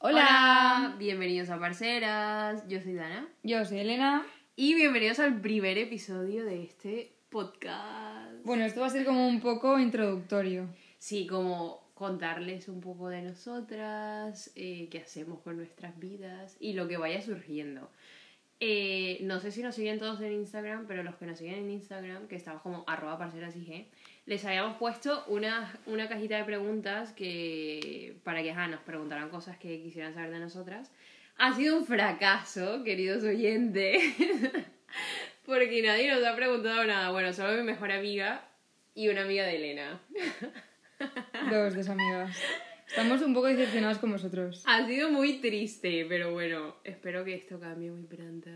Hola. bienvenidos a Parceras. Yo soy Dana. Yo soy Elena. Y bienvenidos al primer episodio de este podcast. Bueno, esto va a ser como un poco introductorio. Sí, como contarles un poco de nosotras, eh, qué hacemos con nuestras vidas y lo que vaya surgiendo. Eh, no sé si nos siguen todos en Instagram, pero los que nos siguen en Instagram, que estamos como arroba parcerasig, les habíamos puesto una, una cajita de preguntas que para que nos preguntaran cosas que quisieran saber de nosotras. Ha sido un fracaso, queridos oyentes, porque nadie nos ha preguntado nada. Bueno, solo mi mejor amiga y una amiga de Elena. Dos desamigas. Estamos un poco decepcionados con vosotros. Ha sido muy triste, pero bueno, espero que esto cambie muy pronto.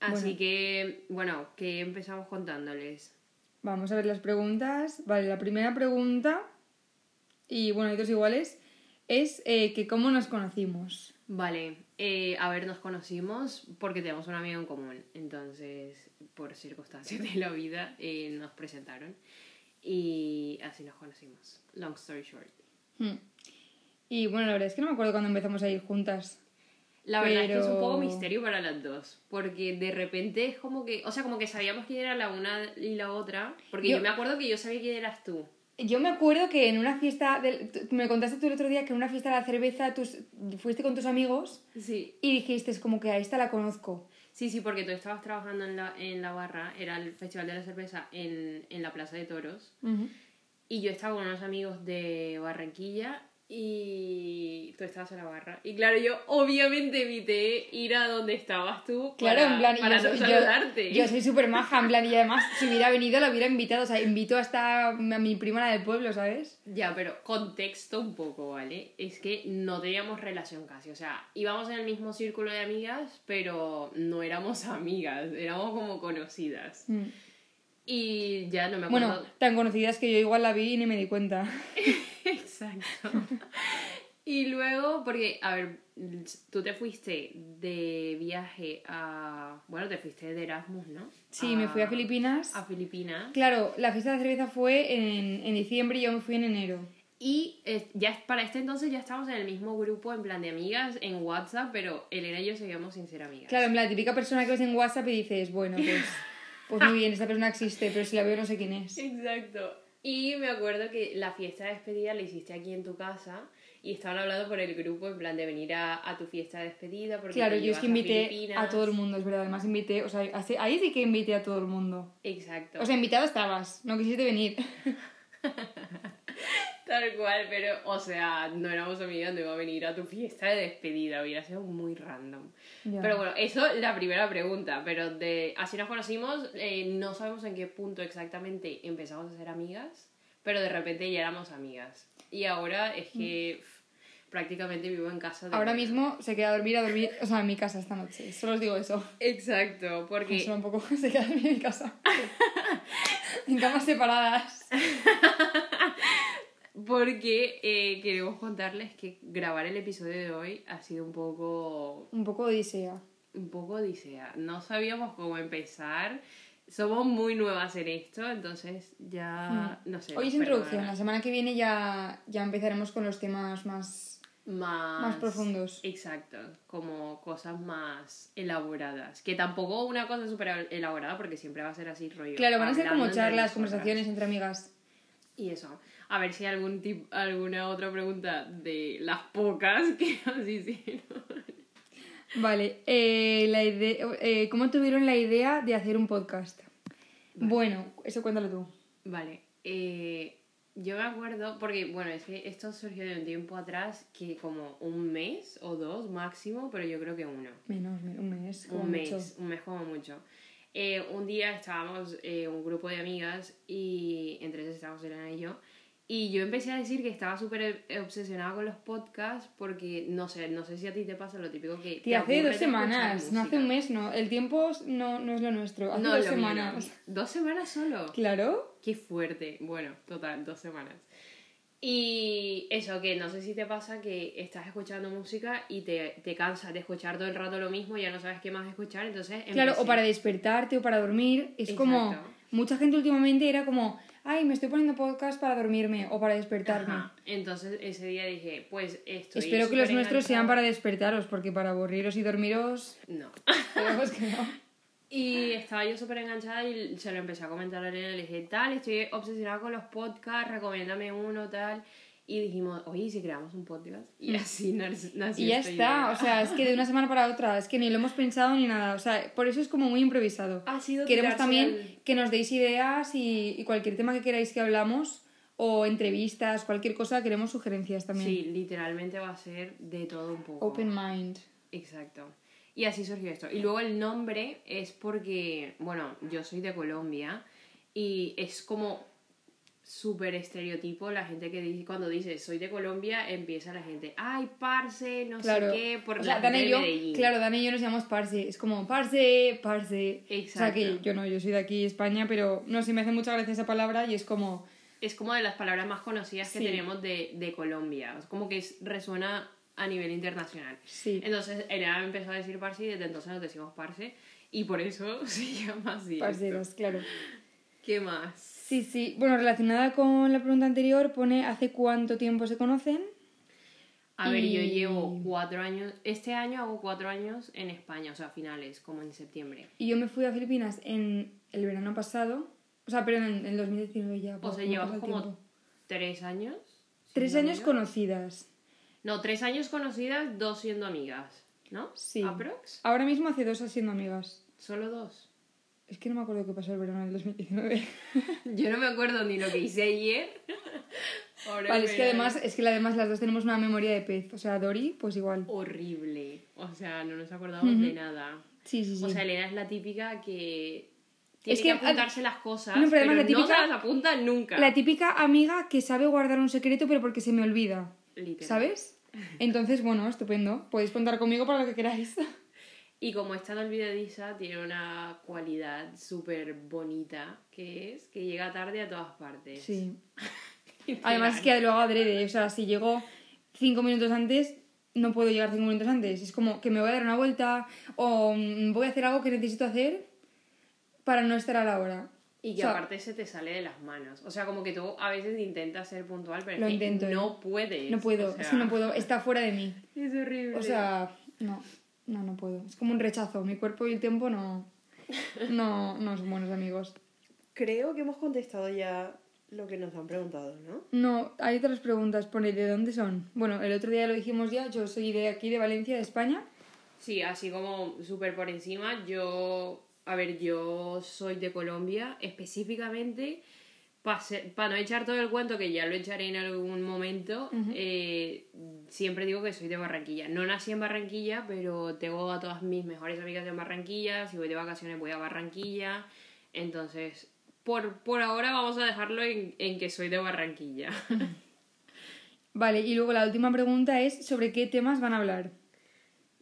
Así que, bueno, que empezamos contándoles. Vamos a ver las preguntas. Vale, la primera pregunta, y bueno, hay dos iguales, es eh, que cómo nos conocimos. Vale, eh, a ver, nos conocimos porque tenemos un amigo en común. Entonces, por circunstancias de la vida, eh, nos presentaron. Y así nos conocimos. Long story short. Hmm. Y bueno, la verdad es que no me acuerdo cuando empezamos a ir juntas. La verdad es que es un poco misterio para las dos. Porque de repente es como que. O sea, como que sabíamos quién era la una y la otra. Porque yo, me acuerdo que yo sabía quién eras tú. Yo me acuerdo que en una fiesta. me contaste tú el otro día que en una fiesta de la cerveza tus, fuiste con tus amigos. Sí. Y dijiste, es como que a esta la conozco. Sí, sí, porque tú estabas trabajando en la, en la barra. Era el Festival de la Cerveza en, en la Plaza de Toros. Y yo estaba con unos amigos de Barranquilla y tú estabas en la barra. Y claro, yo obviamente evité ir a donde estabas tú claro, para, en plan, para yo, no saludarte. Yo, soy súper maja, en plan, y además si hubiera venido la hubiera invitado, o sea, invito hasta a mi prima del pueblo, ¿sabes? Ya, pero contexto un poco, ¿vale? Es que no teníamos relación casi, o sea, íbamos en el mismo círculo de amigas, pero no éramos amigas, éramos como conocidas. Mm. Y ya no me acuerdo. Bueno, tan conocidas que yo igual la vi y ni me di cuenta. Exacto. y luego, porque, a ver, tú te fuiste de viaje a. Bueno, te fuiste de Erasmus, ¿no? Sí, me fui a Filipinas. A Filipinas. Claro, la fiesta de cerveza fue en, en diciembre y yo me fui en enero. Y eh, ya para este entonces ya estábamos en el mismo grupo, en plan de amigas, en WhatsApp, pero Elena y yo seguíamos sin ser amigas. Claro, en la típica persona que ves en WhatsApp y dices, bueno, pues, pues muy bien, esta persona existe, pero si la veo no sé quién es. Exacto. Y me acuerdo que la fiesta de despedida la hiciste aquí en tu casa y estaban hablando por el grupo en plan de venir a, a tu fiesta de despedida. Porque claro, yo es que invité a, todo el mundo, es verdad. Además invité, o sea, ahí sí que invité a todo el mundo. Exacto. O sea, invitado estabas, no quisiste venir. Tal cual, pero, o sea, no éramos amigas, no iba a venir a tu fiesta de despedida, hubiera sido muy random. Pero bueno, eso es la primera pregunta, pero de así nos conocimos, eh, no sabemos en qué punto exactamente empezamos a ser amigas, pero de repente ya éramos amigas. Y ahora es que mm. prácticamente vivo en casa de Ahora mismo se queda a dormir, a dormir, o sea, en mi casa esta noche, solo os digo eso. Exacto, porque... Solo un poco se queda a dormir en mi casa. en camas separadas. Porque eh, queremos contarles que grabar el episodio de hoy ha sido un poco... Un poco odisea. Un poco odisea. No sabíamos cómo empezar. Somos muy nuevas en esto, entonces ya... Hmm. No sé. Hoy es introducción. La semana que viene ya, ya empezaremos con los temas más... Más, más profundos. Exacto, como cosas más elaboradas. Que tampoco una cosa súper elaborada, porque siempre va a ser así rollo. Claro, van a ser como charlas, conversaciones entre amigas. Y eso. A ver si hay algún tip, alguna otra pregunta de las pocas que nos hicieron. Vale, eh, la idea, eh, ¿cómo tuvieron la idea de hacer un podcast? Bueno, eso cuéntalo tú. Vale, eh, yo me acuerdo, porque bueno, es que esto surgió de un tiempo atrás, que como un mes o dos máximo, pero yo creo que uno. Menos, un mes. Como un mes, un mes como mucho. un día estábamos un grupo de amigas y entre ellas estábamos Elena y yo y yo empecé a decir que estaba súper obsesionada con los podcasts porque, no sé, no sé si a ti te pasa lo típico que... Te hace dos semanas, no hace un mes, no. El tiempo no, no es lo nuestro, hace dos semanas. ¿Dos semanas solo? Claro. Qué fuerte. Bueno, total, dos semanas. Y eso, que no sé si te pasa que estás escuchando música y te, te cansas de escuchar todo el rato lo mismo, ya no sabes qué más escuchar, entonces... Claro, o para despertarte o para dormir, es como mucha gente últimamente era como, ay, me estoy poniendo podcast para dormirme o para despertarme. Ajá. Entonces ese día dije, pues estoy Espero que los nuestros sean para despertaros, porque para aburriros y dormiros, No. que no. Y estaba yo súper enganchada y se lo empecé a comentar a Elena. Le dije, tal, estoy obsesionada con los podcasts, recomiéndame uno, tal. Y dijimos, oye, ¿y si creamos un podcast? Y así nac- nació Mm. Y ya esta está, idea. o sea, es que de una semana para otra, es que ni lo hemos pensado ni nada, o sea, por eso es como muy improvisado. Ha sido Queremos también al- que nos deis ideas y, y cualquier tema que queráis que hablamos, o entrevistas, cualquier cosa, queremos sugerencias también. Sí, literalmente va a ser de todo un poco. Open mind. Exacto. Y así surgió esto. Y luego el nombre es porque, bueno, yo soy de Colombia y es como súper estereotipo la gente que dice, cuando dice soy de Colombia, empieza la gente, ay, parce, no Claro. sé qué, por o sea, la gente de yo, Medellín. claro, Dana y yo nos llamamos Parse. Es como Parse, Parse. O sea Exacto. que yo no, yo soy de aquí, España, pero no sé, me hace mucha gracia esa palabra y es como. Es como de las palabras más conocidas que tenemos de, de Colombia. Es como que es- resuena a nivel internacional. Sí. Entonces, me empezó a decir parce y desde entonces nos decimos parce. Y por eso se llama así. esto. Parceros, claro. ¿Qué más? Sí, sí. Bueno, relacionada con la pregunta anterior, pone ¿hace cuánto tiempo se conocen? A ver, yo llevo cuatro años, este año hago cuatro años en España, o sea, finales, como en septiembre. Y yo me fui a Filipinas en el verano pasado. O sea, pero en el 2019 ya. O pues, sea, ¿cómo llevamos pasa el como tres años. Tres años amigas. conocidas. No, tres años conocidas, dos siendo amigas, ¿no? Sí. ¿Aprox? Ahora mismo hace dos siendo amigas. Solo dos. Es que no me acuerdo qué pasó el verano del 2019. Yo no me acuerdo ni lo que hice ayer. Ahora vale, es que además, es que además las dos tenemos una memoria de pez. O sea, Dori, pues igual. Horrible. O sea, no nos acordamos de nada. Sí, sí, sí. O sea, Elena es la típica que tiene Es que, que, apuntarse las cosas, no, pero pero, además la no típica- se las apunta nunca. La típica amiga que sabe guardar un secreto, pero porque se me olvida. Literal. ¿Sabes? Entonces, bueno, estupendo. Podéis contar conmigo para lo que queráis. Y como es tan olvidadiza, tiene una cualidad súper bonita, que es que llega tarde a todas partes. Sí. Además es que lo hago adrede. O sea, si llego cinco minutos antes, no puedo llegar cinco minutos antes. Es como que me voy a dar una vuelta o mm, voy a hacer algo que necesito hacer para no estar a la hora. Y que O sea, aparte se te sale de las manos. O sea, como que tú a veces intentas ser puntual, pero Lo intento, ¿eh? no puedes. No puedo, o sea, es que no puedo, está fuera de mí. Es horrible. O sea, no, no, no puedo. Es como un rechazo. Mi cuerpo y el tiempo no, no, no son buenos amigos. Creo que hemos contestado ya lo que nos han preguntado, ¿no? No, hay otras preguntas. Pone, ¿de dónde son? Bueno, el otro día lo dijimos ya. Yo soy de aquí, de Valencia, de España. Sí, así como súper por encima, yo, a ver, yo soy de Colombia, específicamente, para no echar todo el cuento, que ya lo echaré en algún momento, eh, siempre digo que soy de Barranquilla. No nací en Barranquilla, pero tengo a todas mis mejores amigas en Barranquilla, si voy de vacaciones voy a Barranquilla, entonces, por, por ahora vamos a dejarlo en, en que soy de Barranquilla. Vale, y luego la última pregunta es sobre qué temas van a hablar.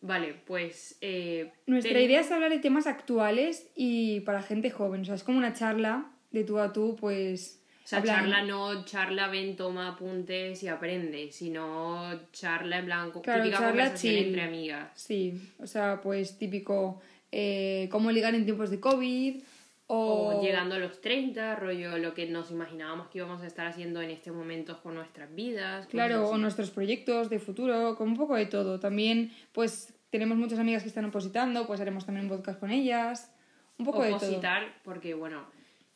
vale, pues... eh, Nuestra idea es hablar de temas actuales y para gente joven. O sea, es como una charla de tú a tú, pues... O sea, hablan- charla no, charla ven, toma apuntes y aprende, sino charla en blanco, Claro, típica charla conversación chill. entre amigas. Sí, o sea, pues típico eh, cómo ligar en tiempos de COVID o... O llegando a los 30, rollo lo que nos imaginábamos que íbamos a estar haciendo en este momento con nuestras vidas. Claro, o nuestros proyectos de futuro, con un poco de todo. También, pues, tenemos muchas amigas que están opositando, pues haremos también un podcast con ellas. Un poco de todo. Opositar, porque bueno,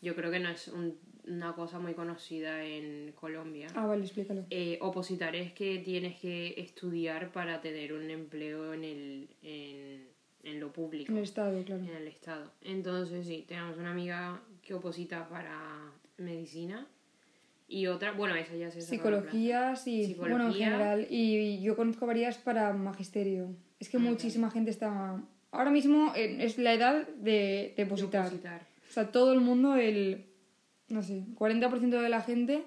yo creo que no es un- una cosa muy conocida en Colombia. Ah, vale, explícalo. Eh, opositar es que tienes que estudiar para tener un empleo en, el, en, en lo público. En el estado, claro. en el estado. Entonces, sí, tenemos una amiga que oposita para medicina y otra, bueno, esa ya se Psicología, sí, Psicología. bueno, en general. Y yo conozco varias para magisterio. Es que Ah, muchísima gente está... Ahora mismo es la edad de, de plaza. De opositar. O sea, todo el mundo, el... No sé, 40% de la gente...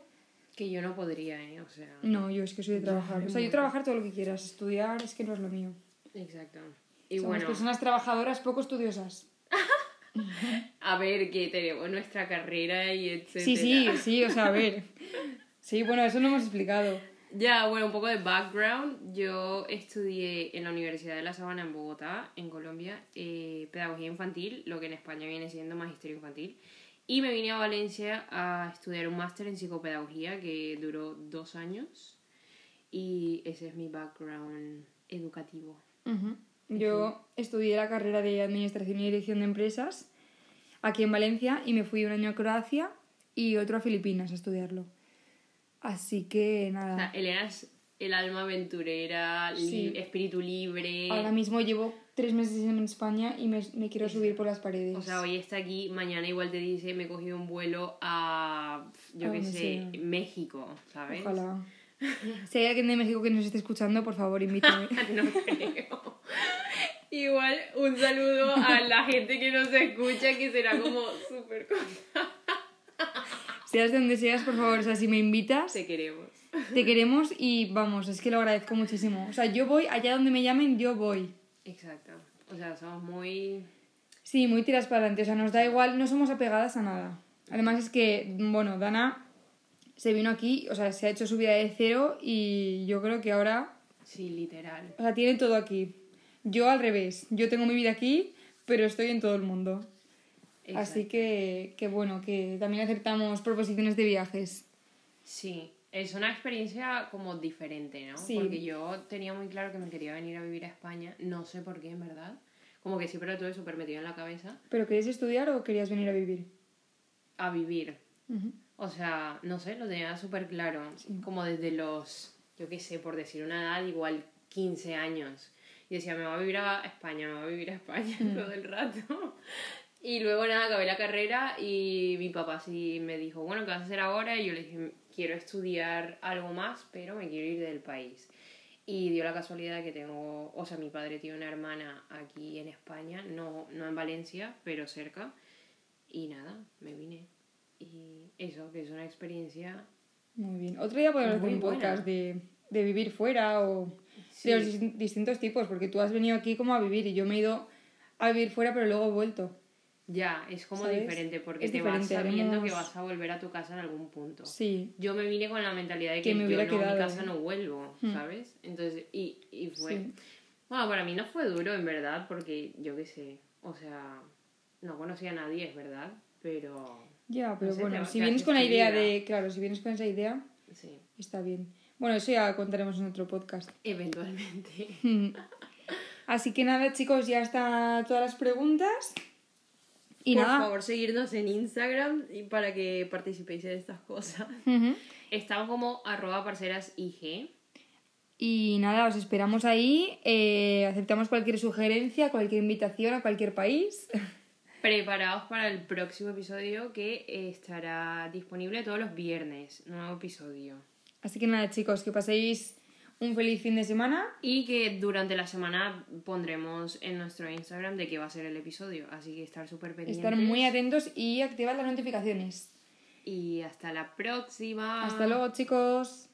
Que yo no podría, ¿eh? O sea, No, yo es que soy de trabajar. O sea, yo trabajar todo lo que quieras. Estudiar es que no es lo mío. exacto. Y Somos bueno, personas trabajadoras poco estudiosas. a ver que tenemos nuestra carrera y etcétera. Sí, sí, sí, o sea, a ver. Sí, bueno, eso no hemos explicado. Ya, bueno, un poco de background. Yo estudié en la Universidad de La Sabana en Bogotá, en Colombia, eh, pedagogía infantil, lo que en España viene siendo magisterio infantil. Y me vine a Valencia a estudiar un máster en psicopedagogía que duró dos años. Y ese es mi background educativo. Yo estudié la carrera de Administración y Dirección de Empresas aquí en Valencia y me fui un año a Croacia y otro a Filipinas a estudiarlo. Así que O sea, nada. Elena es el alma aventurera, li- espíritu libre. Ahora mismo llevo tres meses en España y me, me quiero subir por las paredes. O sea, hoy está aquí, mañana igual te dice, me he cogido un vuelo a, yo qué sé, sea. México, ¿sabes? Ojalá. Si hay alguien de México que nos esté escuchando, por favor, invítame. No creo. Igual un saludo a la gente que nos escucha, que será como súper cosa. Seas de donde seas, por favor, o sea, si me invitas, Te queremos. te queremos y vamos, es que lo agradezco muchísimo. O sea, yo voy, allá donde me llamen, yo voy. Exacto. O sea, somos muy... Sí, muy tiras para adelante, o sea, nos da igual, no somos apegadas a nada. Además es que, bueno, Dana se vino aquí, o sea, se ha hecho su vida de cero y yo creo que ahora, Sí, literal. o sea, tiene todo aquí. Yo al revés, yo tengo mi vida aquí, pero estoy en todo el mundo. Así Exacto. que, que bueno, que también aceptamos proposiciones de viajes. Sí, es una experiencia como diferente, ¿no? Sí. Porque yo tenía muy claro que me quería venir a vivir a España, no sé por qué, en verdad. Como que siempre lo tuve súper metido en la cabeza. ¿Pero querías estudiar o querías venir a vivir? A vivir. Ujú. O sea, no sé, lo tenía súper claro. Como desde los, yo qué sé, por decir una edad, igual 15 años. Y decía, me voy a vivir a España, me voy a vivir a España todo el rato. Y luego nada, acabé la carrera y mi papá sí me dijo, bueno, ¿qué vas a hacer ahora? Y yo le dije, quiero estudiar algo más, pero me quiero ir del país. Y dio la casualidad que tengo, o sea, mi padre tiene una hermana aquí en España, no, no en Valencia, pero cerca. Y nada, me vine. Y eso, que es una experiencia Muy bien. Otro día podemos hacer un podcast de, de vivir fuera o Sí. de los dis- distintos tipos, porque tú has venido aquí como a vivir y yo me he ido a vivir fuera, pero luego he vuelto. Ya, es como ¿Sabes? diferente porque Es te vas diferente, sabiendo que vas a volver a tu casa en algún punto. Sí, Yo me vine con la mentalidad de Que que, me yo no, mi casa ¿eh? no vuelvo, Hmm. ¿sabes? Entonces, y, y fue... Sí. Bueno, para mí no fue duro, en verdad, porque yo qué sé, o sea, no conocía a nadie, es verdad, pero ya, pero sé, bueno, si vienes con la idea de, claro, si vienes con esa idea, sí, está bien. Bueno, eso ya contaremos en otro podcast. eventualmente. Así que nada, chicos, ya están todas las preguntas. Y Por nada. favor, seguirnos en Instagram y para que participéis en estas cosas. Estamos como arroba parceras IG. Y nada, os esperamos ahí. eh, aceptamos cualquier sugerencia, cualquier invitación a cualquier país. Preparados para el próximo episodio que estará disponible todos los viernes. Nuevo episodio. Así que nada, chicos, que paséis un feliz fin de semana. Y que durante la semana pondremos en nuestro Instagram de qué va a ser el episodio. Así que estar súper pendientes. Estar muy atentos y activar las notificaciones. Y hasta la próxima. Hasta luego, chicos.